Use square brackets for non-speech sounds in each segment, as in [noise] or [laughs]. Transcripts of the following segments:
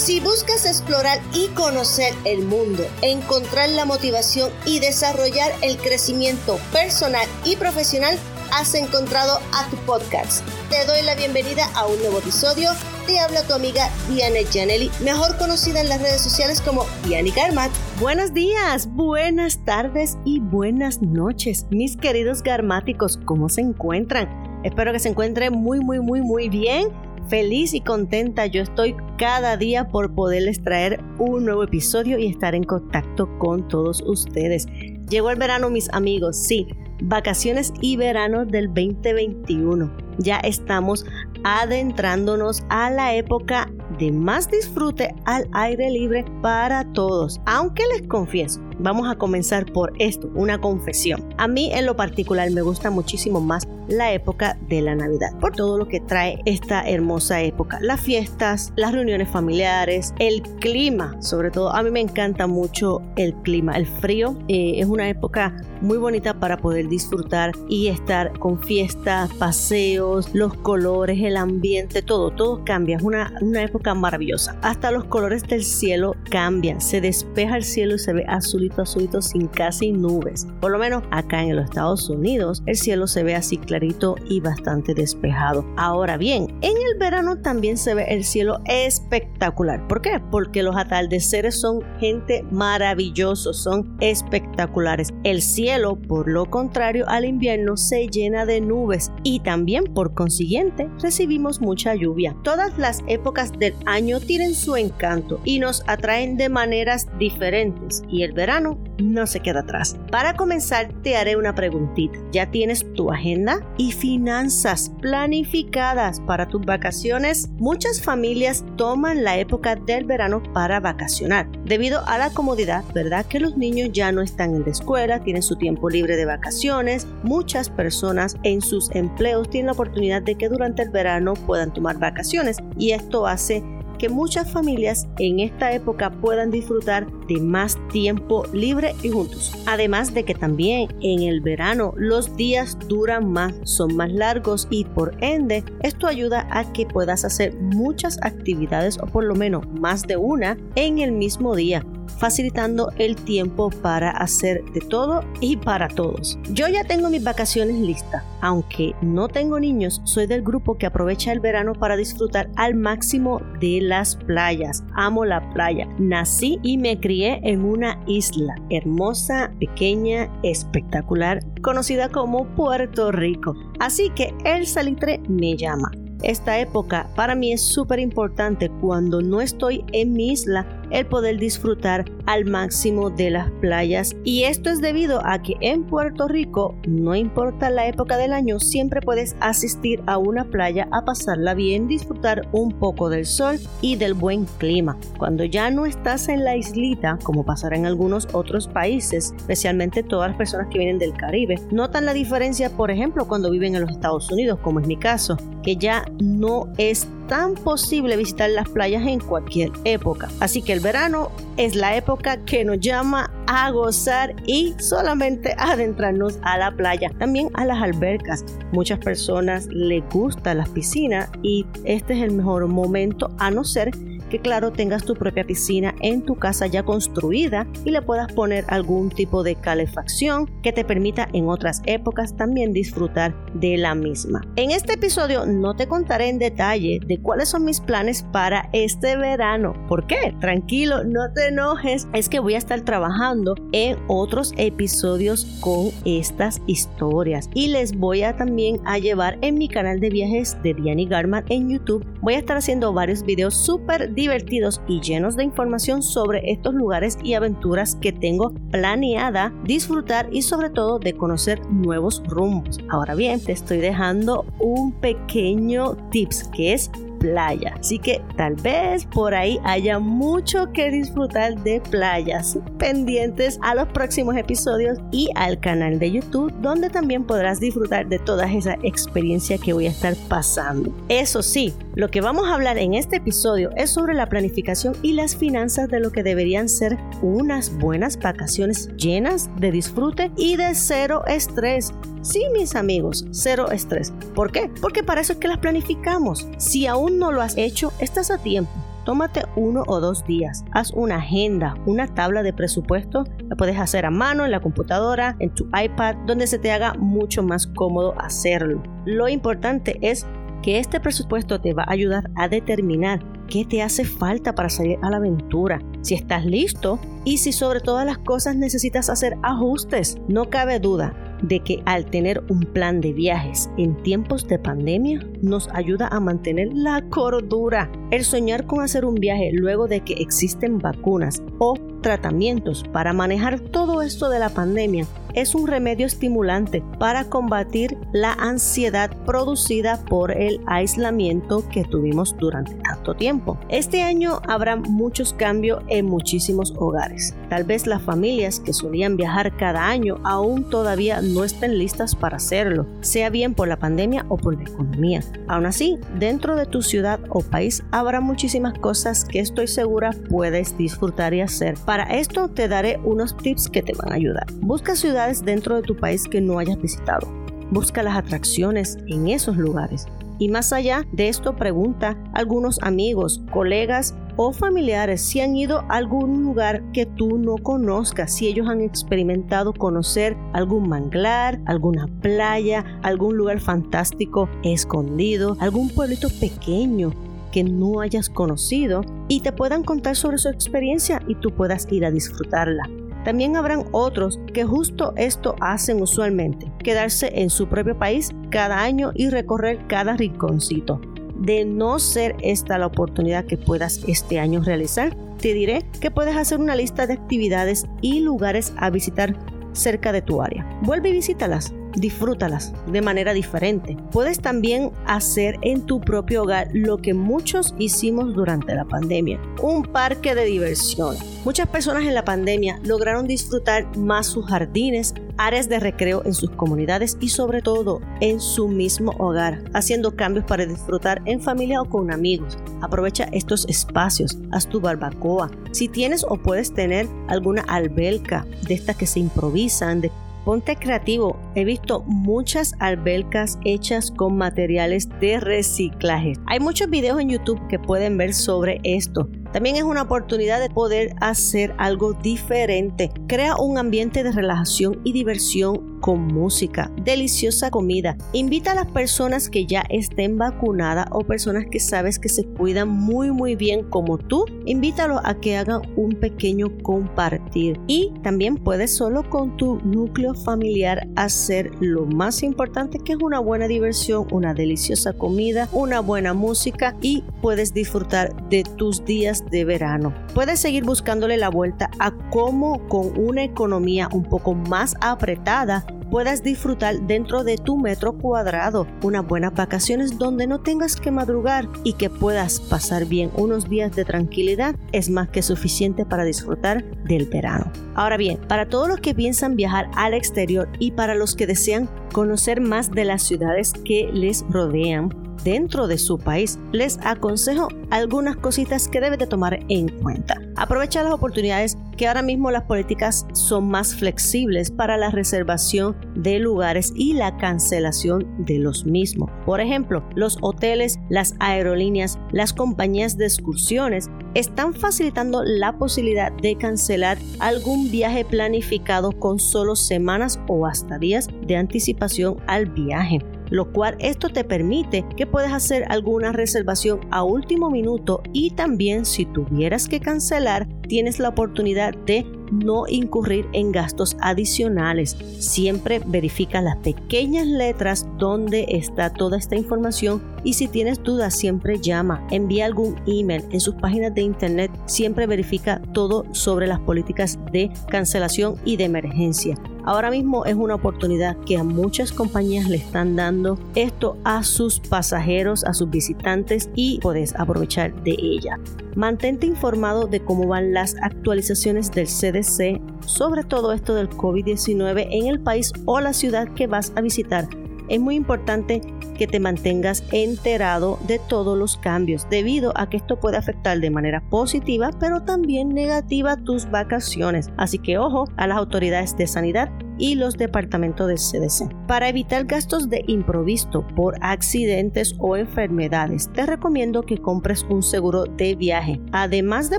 Si buscas explorar y conocer el mundo, encontrar la motivación y desarrollar el crecimiento personal y profesional, has encontrado a tu podcast. Te doy la bienvenida a un nuevo episodio. Te habla tu amiga Diana Janelli, mejor conocida en las redes sociales como Diani Garmat. Buenos días, buenas tardes y buenas noches, mis queridos garmáticos. ¿Cómo se encuentran? Espero que se encuentren muy, muy, muy, muy bien. Feliz y contenta yo estoy cada día por poderles traer un nuevo episodio y estar en contacto con todos ustedes. Llegó el verano, mis amigos, sí, vacaciones y verano del 2021. Ya estamos adentrándonos a la época de más disfrute al aire libre para todos. Aunque les confieso, vamos a comenzar por esto, una confesión. A mí en lo particular me gusta muchísimo más la época de la Navidad, por todo lo que trae esta hermosa época. Las fiestas, las reuniones familiares, el clima, sobre todo a mí me encanta mucho el clima, el frío. Eh, es una época muy bonita para poder disfrutar y estar con fiestas, paseos, los colores, el ambiente, todo, todo cambia. Es una, una época maravillosa. Hasta los colores del cielo cambian, se despeja el cielo y se ve azulito, azulito sin casi nubes. Por lo menos acá en los Estados Unidos el cielo se ve así clarito y bastante despejado. Ahora bien, en el verano también se ve el cielo espectacular. ¿Por qué? Porque los atardeceres son gente maravillosos, son espectaculares. El cielo, por lo contrario al invierno, se llena de nubes y también por consiguiente recibimos mucha lluvia. Todas las épocas del año tienen su encanto y nos atraen de maneras diferentes y el verano no se queda atrás. Para comenzar te haré una preguntita. ¿Ya tienes tu agenda? y finanzas planificadas para tus vacaciones, muchas familias toman la época del verano para vacacionar. Debido a la comodidad, ¿verdad? Que los niños ya no están en la escuela, tienen su tiempo libre de vacaciones. Muchas personas en sus empleos tienen la oportunidad de que durante el verano puedan tomar vacaciones y esto hace que muchas familias en esta época puedan disfrutar de más tiempo libre y juntos. Además de que también en el verano los días duran más, son más largos y por ende esto ayuda a que puedas hacer muchas actividades o por lo menos más de una en el mismo día facilitando el tiempo para hacer de todo y para todos. Yo ya tengo mis vacaciones listas, aunque no tengo niños, soy del grupo que aprovecha el verano para disfrutar al máximo de las playas. Amo la playa. Nací y me crié en una isla hermosa, pequeña, espectacular, conocida como Puerto Rico. Así que el salitre me llama. Esta época para mí es súper importante cuando no estoy en mi isla el poder disfrutar al máximo de las playas. Y esto es debido a que en Puerto Rico no importa la época del año siempre puedes asistir a una playa a pasarla bien disfrutar un poco del sol y del buen clima. Cuando ya no estás en la islita como pasará en algunos otros países especialmente todas las personas que vienen del Caribe notan la diferencia por ejemplo cuando viven en los Estados Unidos como es mi caso que ya no es tan posible visitar las playas en cualquier época. Así que el verano es la época que nos llama a gozar y solamente [laughs] adentrarnos a la playa, también a las albercas. Muchas personas les gusta las piscinas y este es el mejor momento a no ser que claro tengas tu propia piscina en tu casa ya construida y le puedas poner algún tipo de calefacción que te permita en otras épocas también disfrutar de la misma. En este episodio no te contaré en detalle de cuáles son mis planes para este verano. ¿Por qué? Tranquilo, no te enojes. Es que voy a estar trabajando en otros episodios con estas historias y les voy a también a llevar en mi canal de viajes de Diani Garman en YouTube. Voy a estar haciendo varios videos súper divertidos y llenos de información sobre estos lugares y aventuras que tengo planeada disfrutar y sobre todo de conocer nuevos rumbos. Ahora bien, te estoy dejando un pequeño tips que es playa. Así que tal vez por ahí haya mucho que disfrutar de playas. Pendientes a los próximos episodios y al canal de YouTube donde también podrás disfrutar de toda esa experiencia que voy a estar pasando. Eso sí, lo que vamos a hablar en este episodio es sobre la planificación y las finanzas de lo que deberían ser unas buenas vacaciones llenas de disfrute y de cero estrés. Sí, mis amigos, cero estrés. ¿Por qué? Porque para eso es que las planificamos. Si aún no lo has hecho, estás a tiempo tómate uno o dos días. Haz una agenda, una tabla de presupuesto. La puedes hacer a mano en la computadora, en tu iPad, donde se te haga mucho más cómodo hacerlo. Lo importante es que este presupuesto te va a ayudar a determinar qué te hace falta para salir a la aventura, si estás listo y si sobre todas las cosas necesitas hacer ajustes. No cabe duda de que al tener un plan de viajes en tiempos de pandemia nos ayuda a mantener la cordura. El soñar con hacer un viaje luego de que existen vacunas o tratamientos para manejar todo esto de la pandemia es un remedio estimulante para combatir la ansiedad producida por el aislamiento que tuvimos durante tanto tiempo. Este año habrá muchos cambios en muchísimos hogares. Tal vez las familias que solían viajar cada año aún todavía no estén listas para hacerlo, sea bien por la pandemia o por la economía. Aún así, dentro de tu ciudad o país habrá muchísimas cosas que estoy segura puedes disfrutar y hacer para esto te daré unos tips que te van a ayudar. Busca ciudades dentro de tu país que no hayas visitado. Busca las atracciones en esos lugares. Y más allá de esto, pregunta a algunos amigos, colegas o familiares si han ido a algún lugar que tú no conozcas, si ellos han experimentado conocer algún manglar, alguna playa, algún lugar fantástico escondido, algún pueblito pequeño que no hayas conocido y te puedan contar sobre su experiencia y tú puedas ir a disfrutarla. También habrán otros que justo esto hacen usualmente, quedarse en su propio país cada año y recorrer cada rinconcito. De no ser esta la oportunidad que puedas este año realizar, te diré que puedes hacer una lista de actividades y lugares a visitar cerca de tu área. Vuelve y visítalas disfrútalas de manera diferente. Puedes también hacer en tu propio hogar lo que muchos hicimos durante la pandemia, un parque de diversión. Muchas personas en la pandemia lograron disfrutar más sus jardines, áreas de recreo en sus comunidades y sobre todo en su mismo hogar, haciendo cambios para disfrutar en familia o con amigos. Aprovecha estos espacios, haz tu barbacoa. Si tienes o puedes tener alguna alberca de estas que se improvisan, de Ponte creativo. He visto muchas albercas hechas con materiales de reciclaje. Hay muchos videos en YouTube que pueden ver sobre esto. También es una oportunidad de poder hacer algo diferente. Crea un ambiente de relajación y diversión con música, deliciosa comida. Invita a las personas que ya estén vacunadas o personas que sabes que se cuidan muy muy bien como tú. Invítalos a que hagan un pequeño compartir. Y también puedes solo con tu núcleo familiar hacer lo más importante que es una buena diversión, una deliciosa comida, una buena música y puedes disfrutar de tus días de verano. Puedes seguir buscándole la vuelta a cómo con una economía un poco más apretada puedas disfrutar dentro de tu metro cuadrado unas buenas vacaciones donde no tengas que madrugar y que puedas pasar bien unos días de tranquilidad es más que suficiente para disfrutar del verano. Ahora bien, para todos los que piensan viajar al exterior y para los que desean conocer más de las ciudades que les rodean, dentro de su país, les aconsejo algunas cositas que deben de tomar en cuenta. Aprovecha las oportunidades que ahora mismo las políticas son más flexibles para la reservación de lugares y la cancelación de los mismos. Por ejemplo, los hoteles, las aerolíneas, las compañías de excursiones están facilitando la posibilidad de cancelar algún viaje planificado con solo semanas o hasta días de anticipación al viaje lo cual esto te permite que puedas hacer alguna reservación a último minuto y también si tuvieras que cancelar tienes la oportunidad de no incurrir en gastos adicionales. Siempre verifica las pequeñas letras donde está toda esta información y si tienes dudas siempre llama, envía algún email en sus páginas de internet, siempre verifica todo sobre las políticas de cancelación y de emergencia. Ahora mismo es una oportunidad que a muchas compañías le están dando esto a sus pasajeros, a sus visitantes y puedes aprovechar de ella. Mantente informado de cómo van las actualizaciones del CDC sobre todo esto del COVID-19 en el país o la ciudad que vas a visitar. Es muy importante que te mantengas enterado de todos los cambios, debido a que esto puede afectar de manera positiva, pero también negativa tus vacaciones. Así que ojo a las autoridades de sanidad y los departamentos del CDC. Para evitar gastos de improviso por accidentes o enfermedades, te recomiendo que compres un seguro de viaje. Además de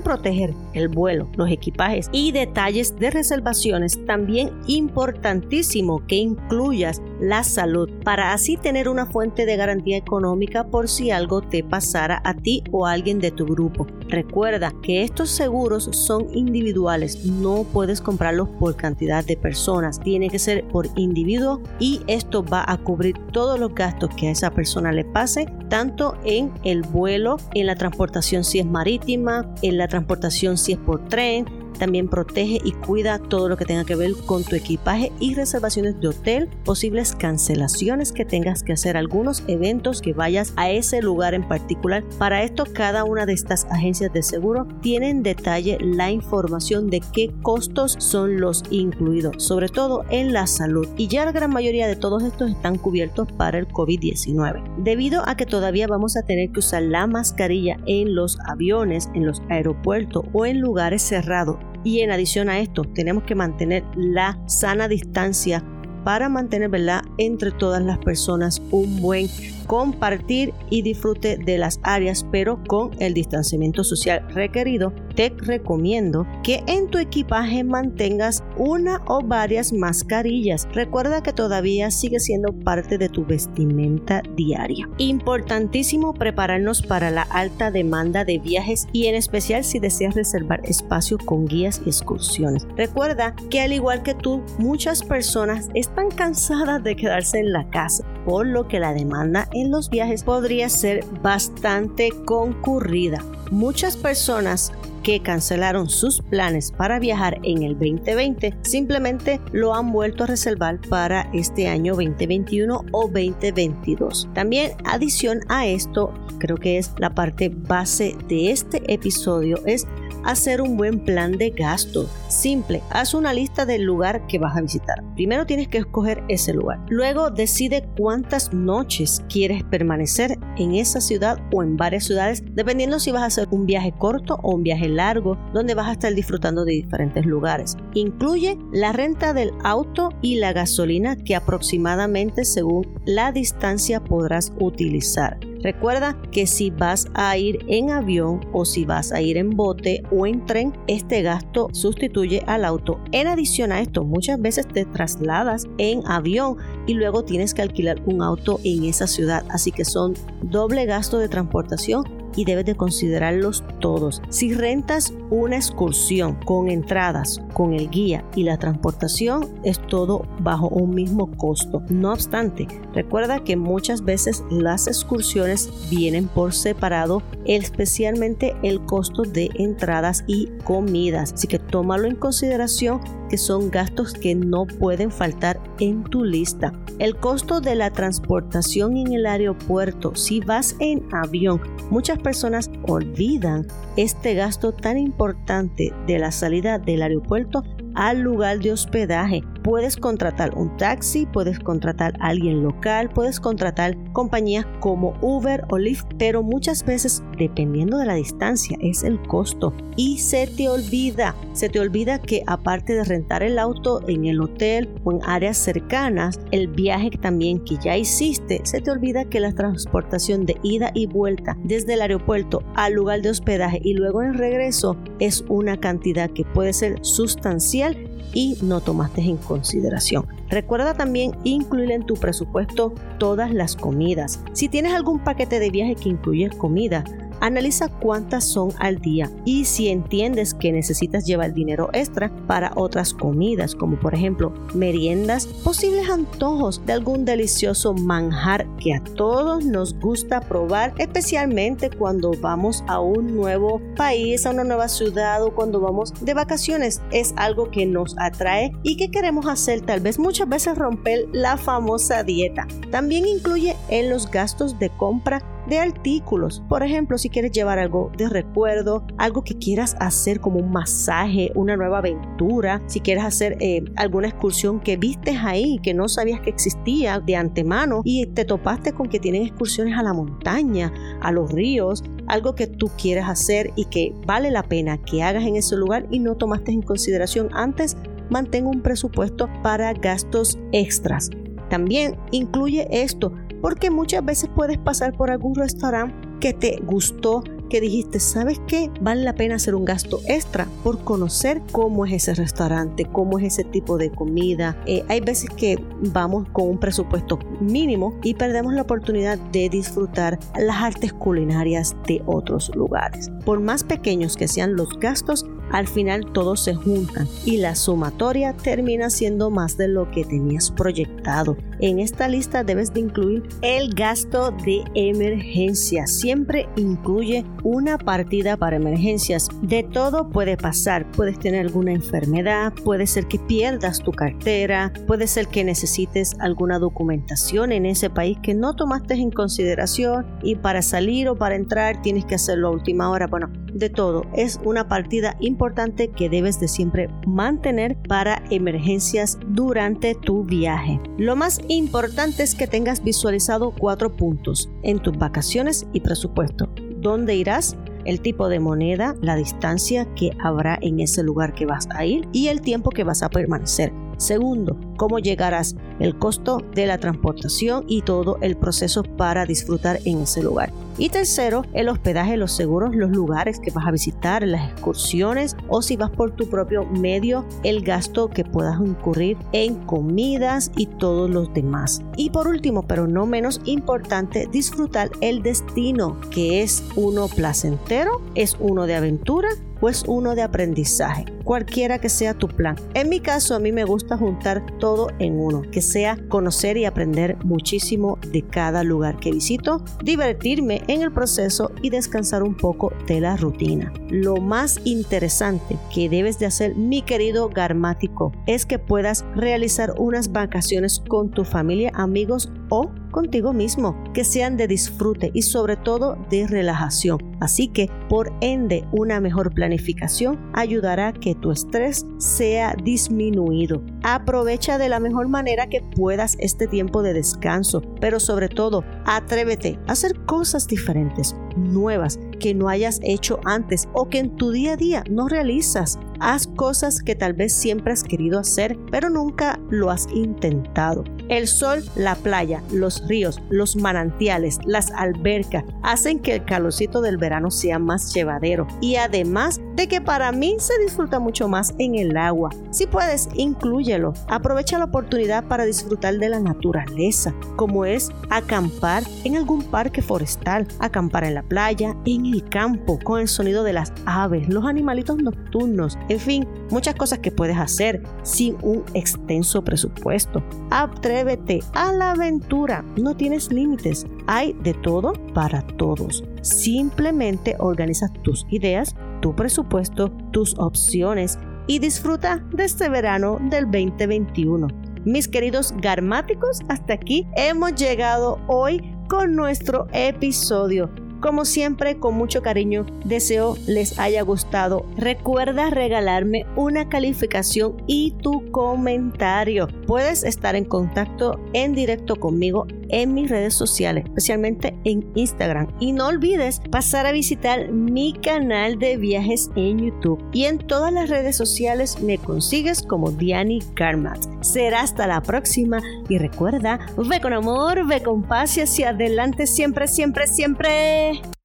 proteger el vuelo, los equipajes y detalles de reservaciones, también importantísimo que incluyas la salud para así tener una fuente de garantía económica por si algo te pasara a ti o a alguien de tu grupo. Recuerda que estos seguros son individuales, no puedes comprarlos por cantidad de personas, tiene que ser por individuo y esto va a cubrir todos los gastos que a esa persona le pase, tanto en el vuelo, en la transportación si es marítima, en la transportación si es por tren, también protege y cuida todo lo que tenga que ver con tu equipaje y reservaciones de hotel, posibles cancelaciones que tengas que hacer, algunos eventos que vayas a ese lugar en particular. Para esto, cada una de estas agencias de seguro tiene en detalle la información de qué costos son los incluidos, sobre todo en la salud. Y ya la gran mayoría de todos estos están cubiertos para el COVID-19. Debido a que todavía vamos a tener que usar la mascarilla en los aviones, en los aeropuertos o en lugares cerrados y en adición a esto, tenemos que mantener la sana distancia para mantener entre todas las personas un buen compartir y disfrute de las áreas, pero con el distanciamiento social requerido, te recomiendo que en tu equipaje mantengas una o varias mascarillas. Recuerda que todavía sigue siendo parte de tu vestimenta diaria. Importantísimo prepararnos para la alta demanda de viajes y en especial si deseas reservar espacio con guías y excursiones. Recuerda que al igual que tú, muchas personas están cansadas de quedarse en la casa, por lo que la demanda en los viajes podría ser bastante concurrida. Muchas personas que cancelaron sus planes para viajar en el 2020 simplemente lo han vuelto a reservar para este año 2021 o 2022. También adición a esto, creo que es la parte base de este episodio, es hacer un buen plan de gasto. Simple, haz una lista del lugar que vas a visitar. Primero tienes que escoger ese lugar. Luego decide cuántas noches quieres permanecer en esa ciudad o en varias ciudades, dependiendo si vas a hacer un viaje corto o un viaje largo, donde vas a estar disfrutando de diferentes lugares. Incluye la renta del auto y la gasolina que aproximadamente según la distancia podrás utilizar. Recuerda que si vas a ir en avión o si vas a ir en bote o en tren, este gasto sustituye al auto. En adición a esto, muchas veces te trasladas en avión y luego tienes que alquilar un auto en esa ciudad, así que son doble gasto de transportación y debes de considerarlos todos. Si rentas una excursión con entradas, con el guía y la transportación, es todo bajo un mismo costo. No obstante, recuerda que muchas veces las excursiones vienen por separado, especialmente el costo de entradas y comidas. Así que tómalo en consideración que son gastos que no pueden faltar en tu lista. El costo de la transportación en el aeropuerto, si vas en avión, muchas personas olvidan este gasto tan importante de la salida del aeropuerto al lugar de hospedaje. Puedes contratar un taxi, puedes contratar a alguien local, puedes contratar compañías como Uber o Lyft, pero muchas veces, dependiendo de la distancia, es el costo. Y se te olvida, se te olvida que aparte de rentar el auto en el hotel o en áreas cercanas, el viaje también que ya hiciste, se te olvida que la transportación de ida y vuelta desde el aeropuerto al lugar de hospedaje y luego en regreso es una cantidad que puede ser sustancial y no tomaste en consideración. Recuerda también incluir en tu presupuesto todas las comidas. Si tienes algún paquete de viaje que incluye comida, Analiza cuántas son al día y si entiendes que necesitas llevar dinero extra para otras comidas, como por ejemplo meriendas, posibles antojos de algún delicioso manjar que a todos nos gusta probar, especialmente cuando vamos a un nuevo país, a una nueva ciudad o cuando vamos de vacaciones. Es algo que nos atrae y que queremos hacer tal vez muchas veces romper la famosa dieta. También incluye en los gastos de compra de artículos. Por ejemplo, si quieres llevar algo de recuerdo, algo que quieras hacer como un masaje, una nueva aventura, si quieres hacer eh, alguna excursión que vistes ahí, que no sabías que existía de antemano y te topaste con que tienen excursiones a la montaña, a los ríos, algo que tú quieres hacer y que vale la pena que hagas en ese lugar y no tomaste en consideración antes, mantén un presupuesto para gastos extras. También incluye esto, porque muchas veces puedes pasar por algún restaurante que te gustó, que dijiste, ¿sabes qué? Vale la pena hacer un gasto extra por conocer cómo es ese restaurante, cómo es ese tipo de comida. Eh, hay veces que vamos con un presupuesto mínimo y perdemos la oportunidad de disfrutar las artes culinarias de otros lugares. Por más pequeños que sean los gastos, al final todos se juntan y la sumatoria termina siendo más de lo que tenías proyectado. En esta lista debes de incluir el gasto de emergencia. Siempre incluye una partida para emergencias. De todo puede pasar. Puedes tener alguna enfermedad, puede ser que pierdas tu cartera, puede ser que necesites alguna documentación en ese país que no tomaste en consideración y para salir o para entrar tienes que hacerlo a última hora. Bueno, de todo. Es una partida importante que debes de siempre mantener para emergencias durante tu viaje. Lo más importante es que tengas visualizado cuatro puntos en tus vacaciones y presupuesto. ¿Dónde irás? el tipo de moneda, la distancia que habrá en ese lugar que vas a ir y el tiempo que vas a permanecer. Segundo, cómo llegarás, el costo de la transportación y todo el proceso para disfrutar en ese lugar. Y tercero, el hospedaje, los seguros, los lugares que vas a visitar, las excursiones o si vas por tu propio medio, el gasto que puedas incurrir en comidas y todos los demás. Y por último, pero no menos importante, disfrutar el destino, que es uno placentero, es uno de aventura o es uno de aprendizaje, cualquiera que sea tu plan. En mi caso, a mí me gusta juntar todo en uno, que sea conocer y aprender muchísimo de cada lugar que visito, divertirme en el proceso y descansar un poco de la rutina. Lo más interesante que debes de hacer, mi querido garmático, es que puedas realizar unas vacaciones con tu familia, amigos o contigo mismo, que sean de disfrute y sobre todo de relajación. Así que, por ende, una mejor planificación ayudará a que tu estrés sea disminuido. Aprovecha de la mejor manera que puedas este tiempo de descanso, pero sobre todo, atrévete a hacer cosas diferentes, nuevas, que no hayas hecho antes o que en tu día a día no realizas. Haz cosas que tal vez siempre has querido hacer, pero nunca lo has intentado. El sol, la playa, los ríos, los manantiales, las albercas hacen que el calorcito del verano sea más llevadero y además de que para mí se disfruta mucho más en el agua. Si puedes, inclúyelo. Aprovecha la oportunidad para disfrutar de la naturaleza, como es acampar en algún parque forestal, acampar en la playa, en el campo, con el sonido de las aves, los animalitos nocturnos, en fin, muchas cosas que puedes hacer sin un extenso presupuesto. Atrévete a la aventura, no tienes límites, hay de todo para todos. Simplemente organiza tus ideas, tu presupuesto, tus opciones y disfruta de este verano del 2021. Mis queridos garmáticos, hasta aquí hemos llegado hoy con nuestro episodio. Como siempre, con mucho cariño, deseo les haya gustado. Recuerda regalarme una calificación y tu comentario. Puedes estar en contacto en directo conmigo en mis redes sociales, especialmente en Instagram. Y no olvides pasar a visitar mi canal de viajes en YouTube. Y en todas las redes sociales me consigues como Diani Karmat. Será hasta la próxima y recuerda, ve con amor, ve con paz y hacia adelante siempre, siempre, siempre.